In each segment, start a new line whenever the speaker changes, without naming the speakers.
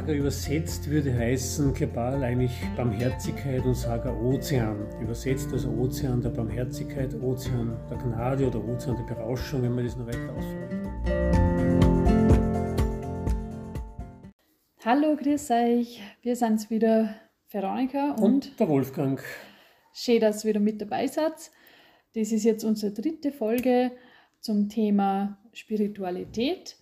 Saga übersetzt würde heißen Kebal eigentlich Barmherzigkeit und Saga Ozean. Übersetzt also Ozean der Barmherzigkeit, Ozean der Gnade oder Ozean der Berauschung, wenn man das noch weiter ausführen
Hallo, grüß euch. Wir sind's wieder, Veronika und,
und der Wolfgang.
Schön, dass ihr wieder mit dabei seid. Das ist jetzt unsere dritte Folge zum Thema Spiritualität.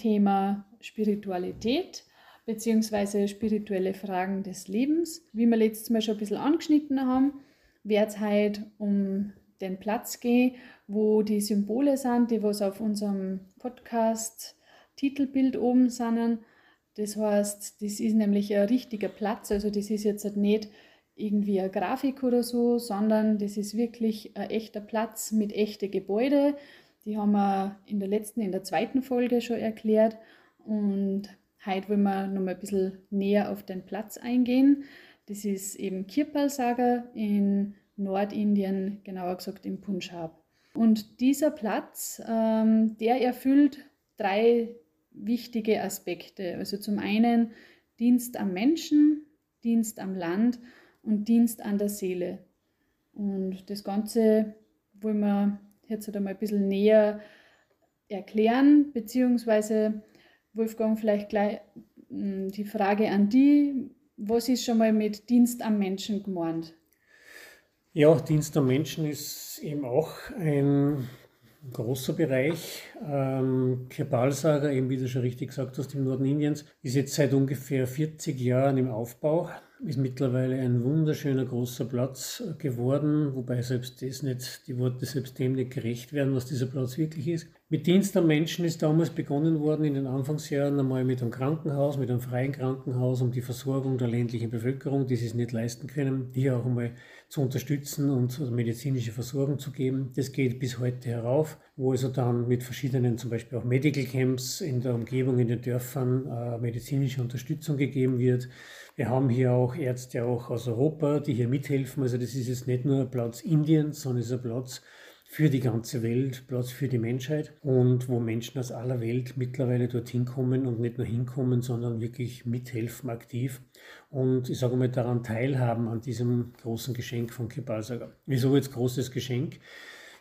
Thema Spiritualität bzw. spirituelle Fragen des Lebens. Wie wir letztes Mal schon ein bisschen angeschnitten haben, wird es heute um den Platz gehen, wo die Symbole sind, die was auf unserem Podcast Titelbild oben sind. Das heißt, das ist nämlich ein richtiger Platz, also das ist jetzt nicht irgendwie eine Grafik oder so, sondern das ist wirklich ein echter Platz mit echten Gebäuden. Die haben wir in der letzten, in der zweiten Folge schon erklärt. Und heute wollen wir noch mal ein bisschen näher auf den Platz eingehen. Das ist eben Kirpal Saga in Nordindien, genauer gesagt im Punjab. Und dieser Platz, ähm, der erfüllt drei wichtige Aspekte. Also zum einen Dienst am Menschen, Dienst am Land und Dienst an der Seele. Und das Ganze wollen wir jetzt halt einmal ein bisschen näher erklären, beziehungsweise Wolfgang, vielleicht gleich hm, die Frage an die, was ist schon mal mit Dienst am Menschen gemeint?
Ja, Dienst am Menschen ist eben auch ein großer Bereich. Ähm, Kepalsaga, eben wie du schon richtig gesagt hast, im Norden Indiens, ist jetzt seit ungefähr 40 Jahren im Aufbau ist mittlerweile ein wunderschöner großer Platz geworden, wobei selbst das nicht, die Worte selbst dem nicht gerecht werden, was dieser Platz wirklich ist. Mit Dienst am Menschen ist damals begonnen worden in den Anfangsjahren einmal mit einem Krankenhaus, mit einem freien Krankenhaus, um die Versorgung der ländlichen Bevölkerung, die sie es nicht leisten können, hier auch einmal zu unterstützen und medizinische Versorgung zu geben. Das geht bis heute herauf, wo also dann mit verschiedenen, zum Beispiel auch Medical Camps in der Umgebung, in den Dörfern, äh, medizinische Unterstützung gegeben wird. Wir haben hier auch Ärzte auch aus Europa, die hier mithelfen. Also das ist jetzt nicht nur ein Platz Indiens, sondern es ist ein Platz für die ganze Welt, Platz für die Menschheit und wo Menschen aus aller Welt mittlerweile dorthin kommen und nicht nur hinkommen, sondern wirklich mithelfen aktiv und ich sage mal daran teilhaben an diesem großen Geschenk von Kepalsaga. Wieso jetzt großes Geschenk?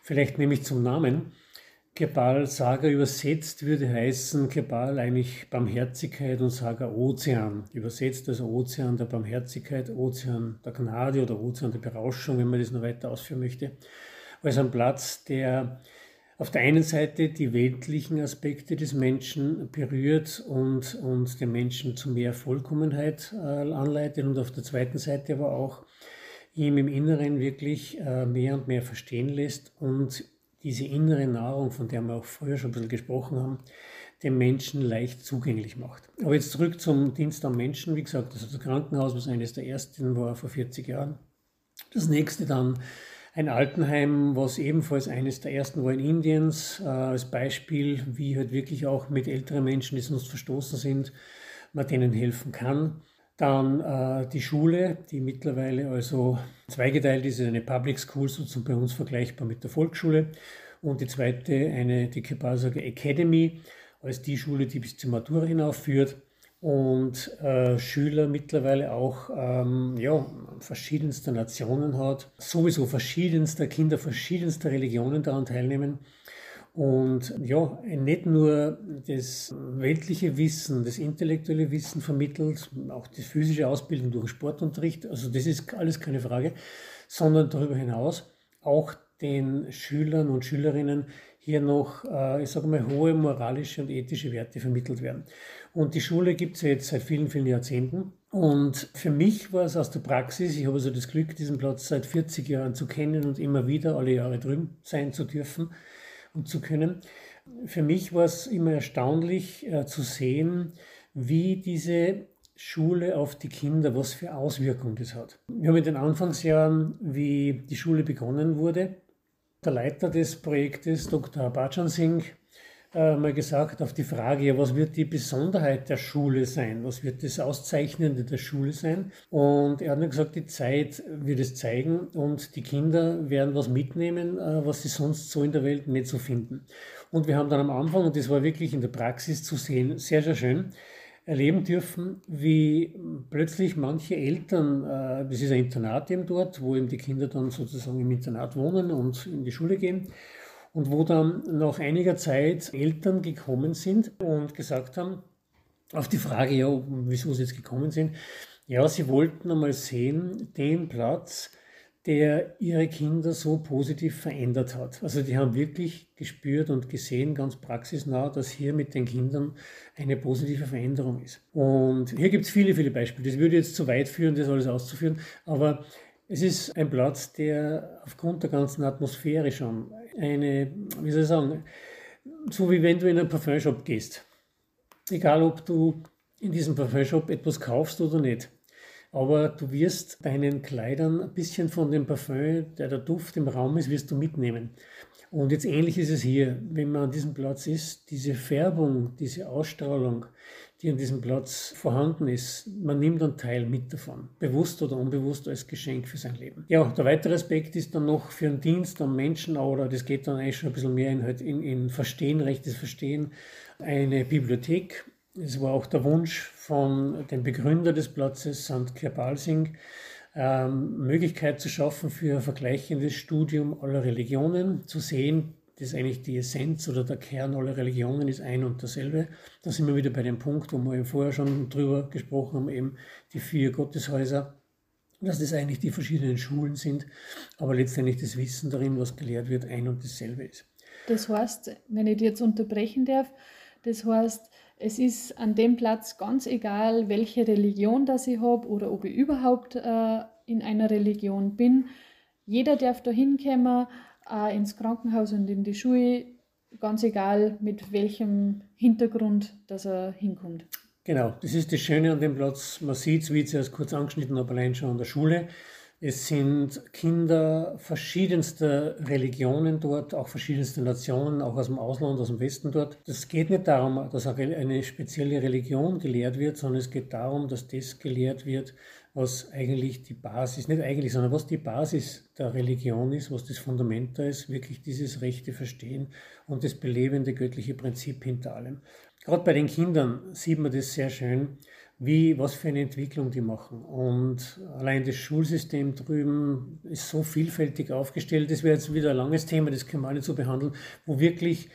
Vielleicht nehme ich zum Namen. Kebal Saga übersetzt würde heißen Kebal eigentlich Barmherzigkeit und Saga Ozean. Übersetzt also Ozean der Barmherzigkeit, Ozean der Gnade oder Ozean der Berauschung, wenn man das noch weiter ausführen möchte. Also ein Platz, der auf der einen Seite die weltlichen Aspekte des Menschen berührt und, und den Menschen zu mehr Vollkommenheit äh, anleitet und auf der zweiten Seite aber auch ihm im Inneren wirklich äh, mehr und mehr verstehen lässt und diese innere Nahrung, von der wir auch früher schon ein bisschen gesprochen haben, dem Menschen leicht zugänglich macht. Aber jetzt zurück zum Dienst am Menschen. Wie gesagt, also das Krankenhaus, was eines der ersten war vor 40 Jahren. Das nächste dann ein Altenheim, was ebenfalls eines der ersten war in Indiens, äh, als Beispiel, wie halt wirklich auch mit älteren Menschen, die sonst verstoßen sind, man denen helfen kann. Dann äh, die Schule, die mittlerweile also zweigeteilt ist, eine Public School, sozusagen bei uns vergleichbar mit der Volksschule. Und die zweite, eine, die Kepasaga Academy, als die Schule, die bis zur Matura hinaufführt und äh, Schüler mittlerweile auch ähm, ja, verschiedenster Nationen hat, sowieso verschiedenster Kinder verschiedenster Religionen daran teilnehmen. Und ja, nicht nur das weltliche Wissen, das intellektuelle Wissen vermittelt, auch die physische Ausbildung durch Sportunterricht, also das ist alles keine Frage, sondern darüber hinaus auch den Schülern und Schülerinnen hier noch, äh, ich sage mal, hohe moralische und ethische Werte vermittelt werden. Und die Schule gibt es ja jetzt seit vielen, vielen Jahrzehnten. Und für mich war es aus der Praxis, ich habe also das Glück, diesen Platz seit 40 Jahren zu kennen und immer wieder alle Jahre drüben sein zu dürfen und zu können. Für mich war es immer erstaunlich äh, zu sehen, wie diese Schule auf die Kinder, was für Auswirkungen das hat. Wir haben in den Anfangsjahren, wie die Schule begonnen wurde, der Leiter des Projektes, Dr. Bajan Singh, äh, mal gesagt auf die Frage, was wird die Besonderheit der Schule sein? Was wird das Auszeichnende der Schule sein? Und er hat mir gesagt, die Zeit wird es zeigen und die Kinder werden was mitnehmen, äh, was sie sonst so in der Welt nicht so finden. Und wir haben dann am Anfang, und das war wirklich in der Praxis zu sehen, sehr, sehr schön, erleben dürfen, wie plötzlich manche Eltern, äh, das ist ein Internat eben dort, wo eben die Kinder dann sozusagen im Internat wohnen und in die Schule gehen, und wo dann nach einiger Zeit Eltern gekommen sind und gesagt haben, auf die Frage, ja, wieso sie jetzt gekommen sind, ja, sie wollten einmal sehen, den Platz, der ihre Kinder so positiv verändert hat. Also die haben wirklich gespürt und gesehen, ganz praxisnah, dass hier mit den Kindern eine positive Veränderung ist. Und hier gibt es viele, viele Beispiele. Das würde jetzt zu weit führen, das alles auszuführen, aber es ist ein Platz, der aufgrund der ganzen Atmosphäre schon eine, wie soll ich sagen, so wie wenn du in einen Parfumshop gehst. Egal, ob du in diesem Parfumshop etwas kaufst oder nicht. Aber du wirst deinen Kleidern ein bisschen von dem Parfum, der der Duft im Raum ist, wirst du mitnehmen. Und jetzt ähnlich ist es hier, wenn man an diesem Platz ist, diese Färbung, diese Ausstrahlung, die an diesem Platz vorhanden ist, man nimmt einen Teil mit davon, bewusst oder unbewusst als Geschenk für sein Leben. Ja, der weitere Aspekt ist dann noch für einen Dienst am Menschen oder das geht dann eigentlich schon ein bisschen mehr in, halt in, in Verstehen, rechtes Verstehen, eine Bibliothek. Es war auch der Wunsch von dem Begründer des Platzes, Sant Kirpalsing, ähm, Möglichkeit zu schaffen für ein vergleichendes Studium aller Religionen, zu sehen, das ist eigentlich die Essenz oder der Kern aller Religionen ist ein und dasselbe. Da sind wir wieder bei dem Punkt, wo wir eben vorher schon drüber gesprochen haben, eben die vier Gotteshäuser, dass das eigentlich die verschiedenen Schulen sind, aber letztendlich das Wissen darin, was gelehrt wird, ein und dasselbe ist.
Das heißt, wenn ich dir jetzt unterbrechen darf, das heißt, es ist an dem Platz ganz egal, welche Religion das ich habe oder ob ich überhaupt äh, in einer Religion bin. Jeder darf da hinkommen, auch ins Krankenhaus und in die Schule, ganz egal mit welchem Hintergrund dass er hinkommt.
Genau, das ist das Schöne an dem Platz. Man sieht es, wie ich es erst kurz angeschnitten habe, allein schon an der Schule. Es sind Kinder verschiedenster Religionen dort, auch verschiedenster Nationen, auch aus dem Ausland, aus dem Westen dort. Es geht nicht darum, dass eine spezielle Religion gelehrt wird, sondern es geht darum, dass das gelehrt wird, was eigentlich die Basis, nicht eigentlich, sondern was die Basis der Religion ist, was das Fundament da ist, wirklich dieses rechte Verstehen und das belebende göttliche Prinzip hinter allem. Gerade bei den Kindern sieht man das sehr schön, wie, was für eine Entwicklung die machen. Und allein das Schulsystem drüben ist so vielfältig aufgestellt, das wäre jetzt wieder ein langes Thema, das können wir nicht so behandeln, wo wirklich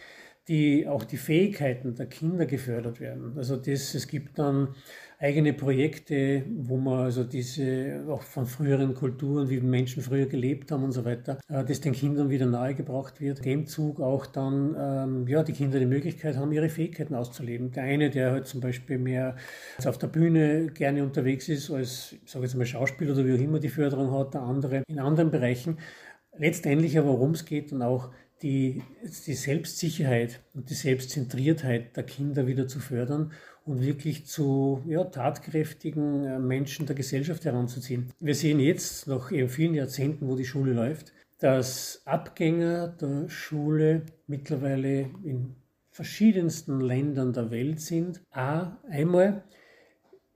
die, auch die Fähigkeiten der Kinder gefördert werden. Also das, es gibt dann eigene Projekte, wo man also diese auch von früheren Kulturen, wie Menschen früher gelebt haben und so weiter, äh, das den Kindern wieder nahegebracht wird. Dem Zug auch dann, ähm, ja, die Kinder die Möglichkeit haben, ihre Fähigkeiten auszuleben. Der eine, der halt zum Beispiel mehr auf der Bühne gerne unterwegs ist, als, sage jetzt mal Schauspieler oder wie auch immer die Förderung hat, der andere in anderen Bereichen. Letztendlich aber, worum es geht und auch die, die Selbstsicherheit und die Selbstzentriertheit der Kinder wieder zu fördern und wirklich zu ja, tatkräftigen äh, Menschen der Gesellschaft heranzuziehen. Wir sehen jetzt, nach eben vielen Jahrzehnten, wo die Schule läuft, dass Abgänger der Schule mittlerweile in verschiedensten Ländern der Welt sind. A, einmal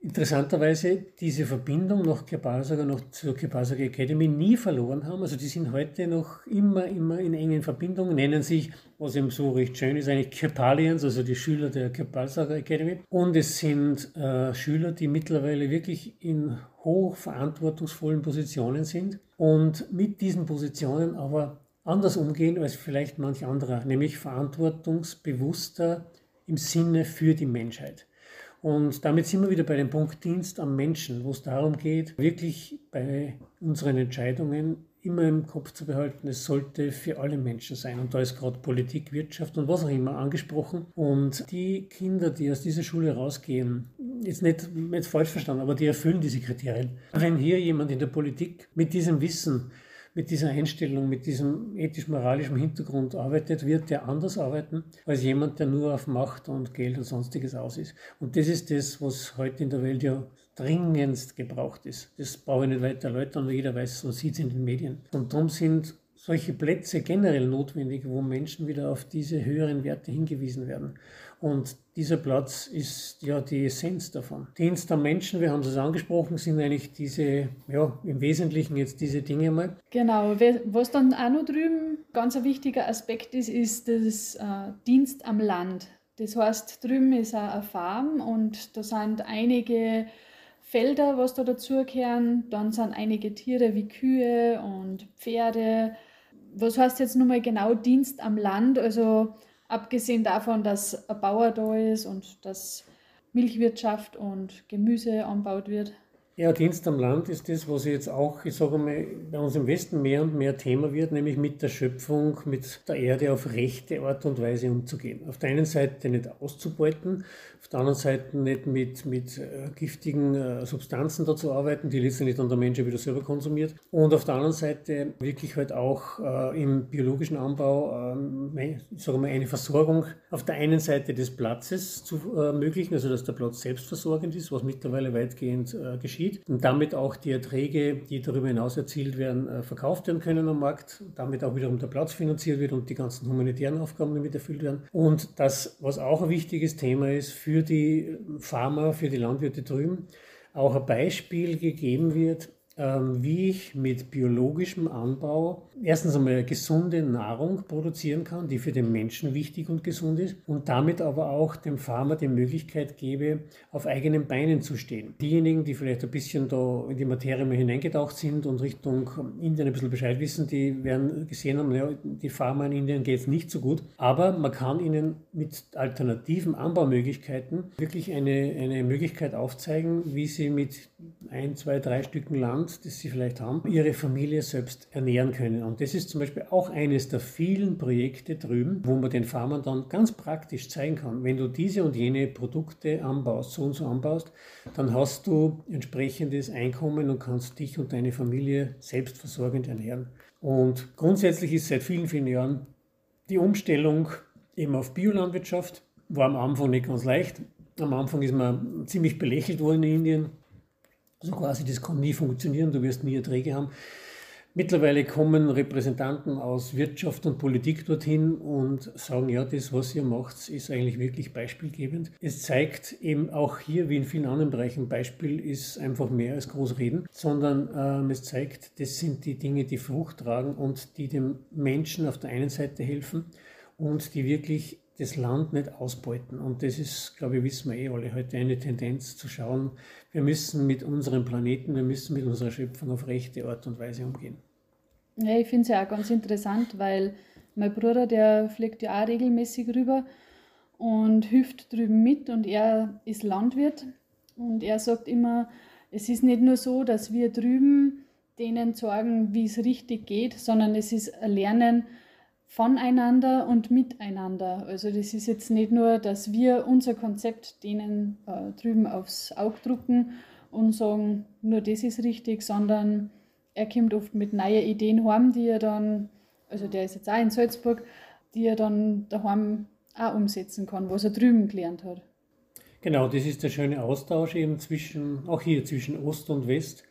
interessanterweise diese Verbindung nach Kepasaga, noch zur Kepasaga Academy nie verloren haben. Also die sind heute noch immer, immer in engen Verbindungen, nennen sich, was eben so recht schön ist, eigentlich Kepalians, also die Schüler der Kepasaga Academy. Und es sind äh, Schüler, die mittlerweile wirklich in hochverantwortungsvollen Positionen sind und mit diesen Positionen aber anders umgehen als vielleicht manch anderer, nämlich verantwortungsbewusster im Sinne für die Menschheit. Und damit sind wir wieder bei dem Punkt Dienst am Menschen, wo es darum geht, wirklich bei unseren Entscheidungen immer im Kopf zu behalten, es sollte für alle Menschen sein. Und da ist gerade Politik, Wirtschaft und was auch immer angesprochen. Und die Kinder, die aus dieser Schule rausgehen, jetzt nicht jetzt falsch verstanden, aber die erfüllen diese Kriterien. Wenn hier jemand in der Politik mit diesem Wissen mit dieser Einstellung, mit diesem ethisch-moralischen Hintergrund arbeitet, wird der anders arbeiten als jemand, der nur auf Macht und Geld und sonstiges aus ist. Und das ist das, was heute in der Welt ja dringendst gebraucht ist. Das brauche ich nicht weiter erläutern, weil jeder weiß, man sieht es in den Medien. Und darum sind solche Plätze generell notwendig, wo Menschen wieder auf diese höheren Werte hingewiesen werden. Und dieser Platz ist ja die Essenz davon. Dienst am Menschen, wir haben es angesprochen, sind eigentlich diese, ja, im Wesentlichen jetzt diese Dinge mal.
Genau, was dann auch noch drüben ganz ein wichtiger Aspekt ist, ist das äh, Dienst am Land. Das heißt, drüben ist auch eine Farm und da sind einige Felder, was da dazugehören. Dann sind einige Tiere wie Kühe und Pferde. Was heißt jetzt nochmal genau Dienst am Land? Also abgesehen davon, dass ein Bauer da ist und dass Milchwirtschaft und Gemüse anbaut wird.
Ja, Dienst am Land ist das, was jetzt auch, ich sage mal, bei uns im Westen mehr und mehr Thema wird, nämlich mit der Schöpfung, mit der Erde auf rechte Art und Weise umzugehen. Auf der einen Seite nicht auszubeuten, auf der anderen Seite nicht mit, mit äh, giftigen äh, Substanzen da zu arbeiten, die letztendlich dann der Mensch wieder selber konsumiert. Und auf der anderen Seite wirklich halt auch äh, im biologischen Anbau, äh, ich sage mal, eine Versorgung auf der einen Seite des Platzes zu ermöglichen, also dass der Platz selbstversorgend ist, was mittlerweile weitgehend äh, geschieht. Und damit auch die Erträge, die darüber hinaus erzielt werden, äh, verkauft werden können am Markt, damit auch wiederum der Platz finanziert wird und die ganzen humanitären Aufgaben damit erfüllt werden. Und das, was auch ein wichtiges Thema ist, für die Farmer, für die Landwirte drüben auch ein Beispiel gegeben wird, wie ich mit biologischem Anbau erstens einmal gesunde Nahrung produzieren kann, die für den Menschen wichtig und gesund ist und damit aber auch dem Farmer die Möglichkeit gebe, auf eigenen Beinen zu stehen. Diejenigen, die vielleicht ein bisschen da in die Materie mal hineingetaucht sind und Richtung Indien ein bisschen Bescheid wissen, die werden gesehen haben, ja, die Farmer in Indien geht es nicht so gut, aber man kann ihnen mit alternativen Anbaumöglichkeiten wirklich eine, eine Möglichkeit aufzeigen, wie sie mit ein, zwei, drei Stücken Land Land, das sie vielleicht haben, ihre Familie selbst ernähren können. Und das ist zum Beispiel auch eines der vielen Projekte drüben, wo man den Farmern dann ganz praktisch zeigen kann, wenn du diese und jene Produkte anbaust, so und so anbaust, dann hast du entsprechendes Einkommen und kannst dich und deine Familie selbstversorgend ernähren. Und grundsätzlich ist seit vielen, vielen Jahren die Umstellung eben auf Biolandwirtschaft, war am Anfang nicht ganz leicht. Am Anfang ist man ziemlich belächelt worden in Indien. Also quasi, das kann nie funktionieren, du wirst nie Erträge haben. Mittlerweile kommen Repräsentanten aus Wirtschaft und Politik dorthin und sagen, ja, das, was ihr macht, ist eigentlich wirklich beispielgebend. Es zeigt eben auch hier, wie in vielen anderen Bereichen, Beispiel ist einfach mehr als Großreden, sondern ähm, es zeigt, das sind die Dinge, die Frucht tragen und die dem Menschen auf der einen Seite helfen und die wirklich das Land nicht ausbeuten. Und das ist, glaube ich, wissen wir eh alle heute eine Tendenz zu schauen, wir müssen mit unserem Planeten, wir müssen mit unserer Schöpfung auf rechte Art und Weise umgehen.
Ja, ich finde es ja auch ganz interessant, weil mein Bruder, der fliegt ja auch regelmäßig rüber und hilft drüben mit und er ist Landwirt und er sagt immer, es ist nicht nur so, dass wir drüben denen sagen, wie es richtig geht, sondern es ist ein Lernen, voneinander und miteinander. Also das ist jetzt nicht nur, dass wir unser Konzept denen äh, drüben aufs Auge drucken und sagen, nur das ist richtig, sondern er kommt oft mit neuen Ideen heim, die er dann, also der ist jetzt auch in Salzburg, die er dann daheim auch umsetzen kann, was er drüben gelernt hat.
Genau, das ist der schöne Austausch eben zwischen, auch hier zwischen Ost und West.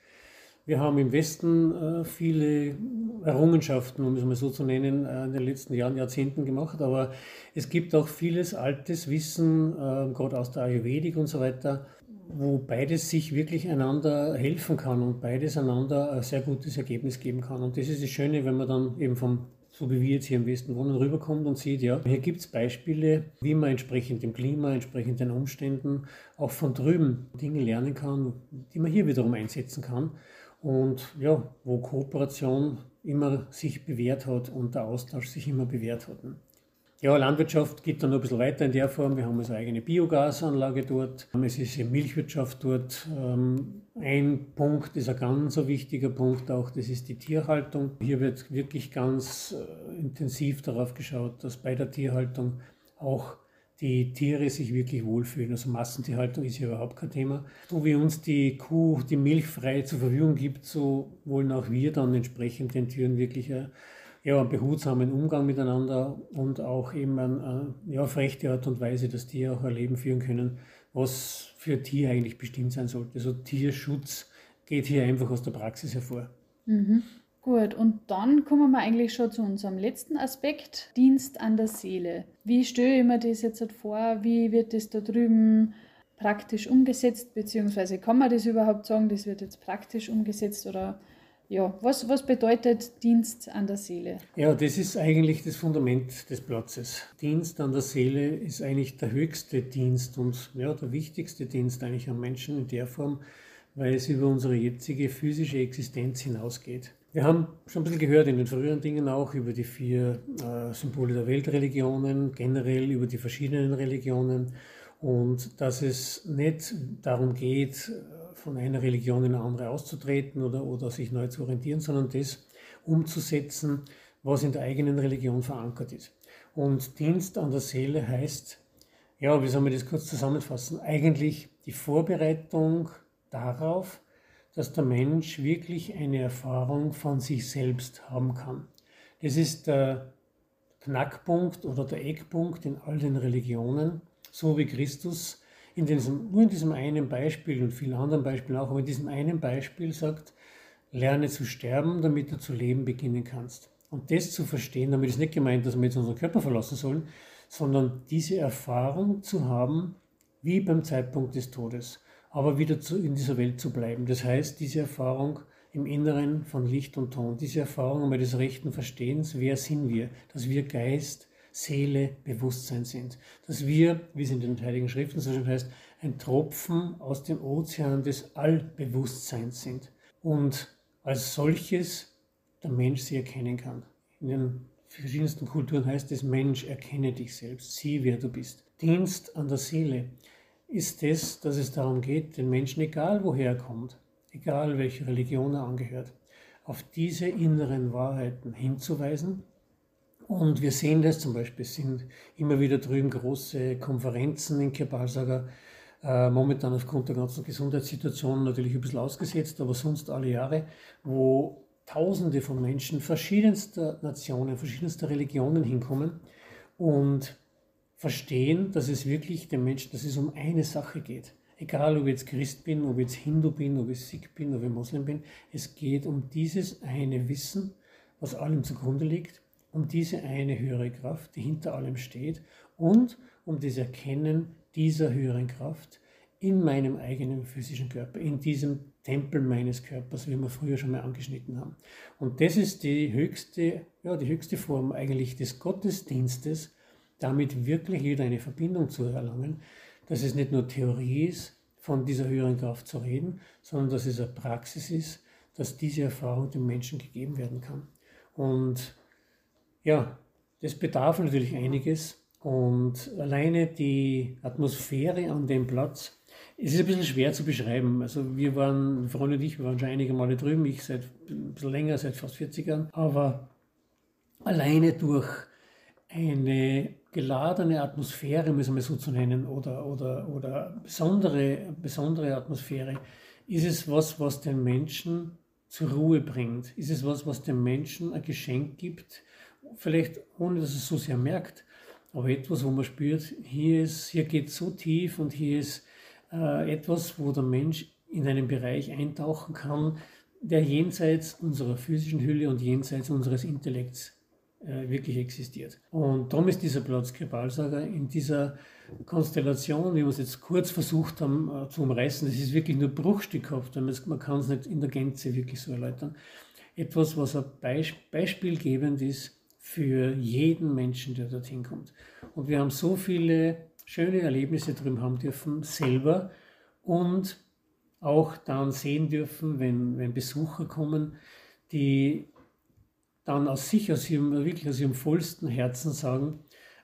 Wir haben im Westen äh, viele Errungenschaften, um es mal so zu nennen, äh, in den letzten Jahren, Jahrzehnten gemacht, aber es gibt auch vieles altes Wissen, äh, gerade aus der Ayurvedik und so weiter, wo beides sich wirklich einander helfen kann und beides einander ein sehr gutes Ergebnis geben kann. Und das ist das Schöne, wenn man dann eben vom so wie wir jetzt hier im Westen wohnen, rüberkommt und sieht, ja, hier gibt es Beispiele, wie man entsprechend dem Klima, entsprechend den Umständen auch von drüben Dinge lernen kann, die man hier wiederum einsetzen kann und ja, wo Kooperation immer sich bewährt hat und der Austausch sich immer bewährt hat. Ja, Landwirtschaft geht dann noch ein bisschen weiter in der Form. Wir haben also eine eigene Biogasanlage dort. Es ist eine Milchwirtschaft dort. Ähm, ein Punkt ist ein ganz wichtiger Punkt auch, das ist die Tierhaltung. Hier wird wirklich ganz äh, intensiv darauf geschaut, dass bei der Tierhaltung auch die Tiere sich wirklich wohlfühlen. Also Massentierhaltung ist hier überhaupt kein Thema. So wie uns die Kuh die Milch frei zur Verfügung gibt, so wollen auch wir dann entsprechend den Tieren wirklich ja, einen behutsamen Umgang miteinander und auch eben ein, ja, auf rechte Art und Weise, dass die auch ein Leben führen können, was für Tier eigentlich bestimmt sein sollte. Also Tierschutz geht hier einfach aus der Praxis hervor.
Mhm. Gut, und dann kommen wir eigentlich schon zu unserem letzten Aspekt, Dienst an der Seele. Wie stelle ich mir das jetzt vor? Wie wird das da drüben praktisch umgesetzt? Beziehungsweise kann man das überhaupt sagen, das wird jetzt praktisch umgesetzt oder ja, was, was bedeutet Dienst an der Seele?
Ja, das ist eigentlich das Fundament des Platzes. Dienst an der Seele ist eigentlich der höchste Dienst und ja, der wichtigste Dienst eigentlich am Menschen in der Form, weil es über unsere jetzige physische Existenz hinausgeht. Wir haben schon ein bisschen gehört in den früheren Dingen auch über die vier äh, Symbole der Weltreligionen, generell über die verschiedenen Religionen und dass es nicht darum geht, von einer Religion in eine andere auszutreten oder, oder sich neu zu orientieren, sondern das umzusetzen, was in der eigenen Religion verankert ist. Und Dienst an der Seele heißt, ja, wie soll man das kurz zusammenfassen? Eigentlich die Vorbereitung darauf, dass der Mensch wirklich eine Erfahrung von sich selbst haben kann. Das ist der Knackpunkt oder der Eckpunkt in all den Religionen, so wie Christus in diesem, nur in diesem einen Beispiel und vielen anderen Beispielen auch, aber in diesem einen Beispiel sagt, lerne zu sterben, damit du zu leben beginnen kannst. Und das zu verstehen, damit ist nicht gemeint, dass wir jetzt unseren Körper verlassen sollen, sondern diese Erfahrung zu haben, wie beim Zeitpunkt des Todes aber wieder zu, in dieser Welt zu bleiben. Das heißt, diese Erfahrung im Inneren von Licht und Ton, diese Erfahrung einmal des rechten Verstehens, wer sind wir, dass wir Geist, Seele, Bewusstsein sind, dass wir, wie es in den Heiligen Schriften so schön heißt, ein Tropfen aus dem Ozean des Allbewusstseins sind und als solches der Mensch sie erkennen kann. In den verschiedensten Kulturen heißt es, Mensch, erkenne dich selbst, sieh, wer du bist. Dienst an der Seele ist es, dass es darum geht, den Menschen, egal woher er kommt, egal welche Religion er angehört, auf diese inneren Wahrheiten hinzuweisen. Und wir sehen das zum Beispiel, es sind immer wieder drüben große Konferenzen in Kepalsaga, äh, momentan aufgrund der ganzen Gesundheitssituation natürlich ein bisschen ausgesetzt, aber sonst alle Jahre, wo Tausende von Menschen verschiedenster Nationen, verschiedenster Religionen hinkommen und verstehen, dass es wirklich dem Menschen, dass es um eine Sache geht. Egal, ob ich jetzt Christ bin, ob ich jetzt Hindu bin, ob ich Sikh bin, ob ich Moslem bin, es geht um dieses eine Wissen, was allem zugrunde liegt, um diese eine höhere Kraft, die hinter allem steht und um das Erkennen dieser höheren Kraft in meinem eigenen physischen Körper, in diesem Tempel meines Körpers, wie wir früher schon mal angeschnitten haben. Und das ist die höchste, ja, die höchste Form eigentlich des Gottesdienstes, damit wirklich wieder eine Verbindung zu erlangen, dass es nicht nur Theorie ist, von dieser höheren Kraft zu reden, sondern dass es eine Praxis ist, dass diese Erfahrung dem Menschen gegeben werden kann. Und ja, das bedarf natürlich einiges. Und alleine die Atmosphäre an dem Platz, es ist ein bisschen schwer zu beschreiben. Also wir waren, Freunde und ich, wir waren schon einige Male drüben, ich seit ein bisschen länger, seit fast 40 Jahren. Aber alleine durch eine geladene Atmosphäre, müssen wir so zu nennen, oder, oder, oder besondere, besondere Atmosphäre, ist es was, was den Menschen zur Ruhe bringt? Ist es was, was dem Menschen ein Geschenk gibt? Vielleicht ohne, dass es so sehr merkt, aber etwas, wo man spürt, hier, ist, hier geht so tief und hier ist äh, etwas, wo der Mensch in einen Bereich eintauchen kann, der jenseits unserer physischen Hülle und jenseits unseres Intellekts äh, wirklich existiert. Und darum ist dieser Platz Kebalsager in dieser Konstellation, wie wir es jetzt kurz versucht haben äh, zu umreißen, das ist wirklich nur bruchstückhaft, man kann es nicht in der Gänze wirklich so erläutern. Etwas, was ein Beisp beispielgebend ist für jeden Menschen, der dorthin kommt. Und wir haben so viele schöne Erlebnisse drüben haben dürfen, selber und auch dann sehen dürfen, wenn, wenn Besucher kommen, die dann aus sich, aus ihrem, wirklich aus ihrem vollsten Herzen sagen,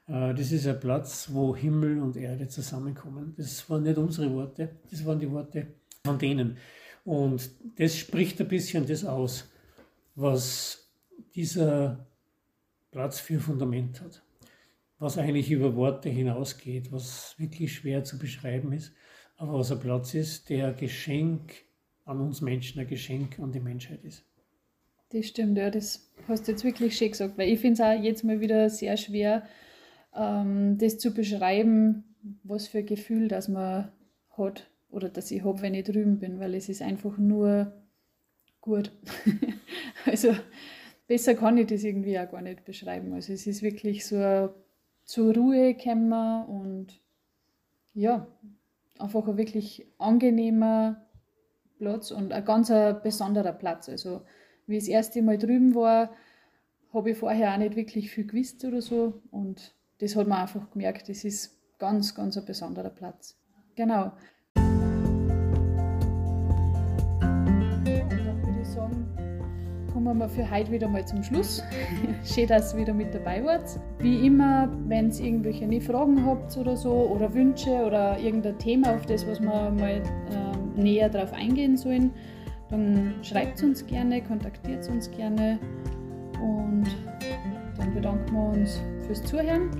äh, das ist ein Platz, wo Himmel und Erde zusammenkommen. Das waren nicht unsere Worte, das waren die Worte von denen. Und das spricht ein bisschen das aus, was dieser Platz für Fundament hat. Was eigentlich über Worte hinausgeht, was wirklich schwer zu beschreiben ist, aber was ein Platz ist, der Geschenk an uns Menschen, ein Geschenk an die Menschheit ist.
Das stimmt, ja, das hast du jetzt wirklich schön gesagt, weil ich finde es auch jetzt mal wieder sehr schwer, ähm, das zu beschreiben, was für ein Gefühl das man hat oder dass ich habe, wenn ich drüben bin, weil es ist einfach nur gut. Also besser kann ich das irgendwie auch gar nicht beschreiben. Also es ist wirklich so zur Ruhe gekommen und ja, einfach ein wirklich angenehmer Platz und ein ganz besonderer Platz. Also wie ich das erste Mal drüben war, habe ich vorher auch nicht wirklich viel gewusst oder so und das hat man einfach gemerkt, das ist ganz, ganz ein besonderer Platz. Genau. kommen wir für heute wieder mal zum Schluss. Schön, dass ihr wieder mit dabei wart. Wie immer, wenn ihr irgendwelche Fragen habt oder so oder Wünsche oder irgendein Thema, auf das, was wir mal äh, näher drauf eingehen sollen, dann schreibt uns gerne, kontaktiert uns gerne und dann bedanken wir uns fürs Zuhören.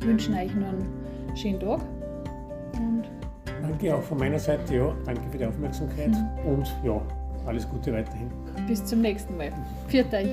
Wünschen euch noch einen schönen Tag
und Danke auch von meiner Seite, ja. Danke für die Aufmerksamkeit mhm. und ja, alles Gute weiterhin.
Bis zum nächsten Mal. Viert euch.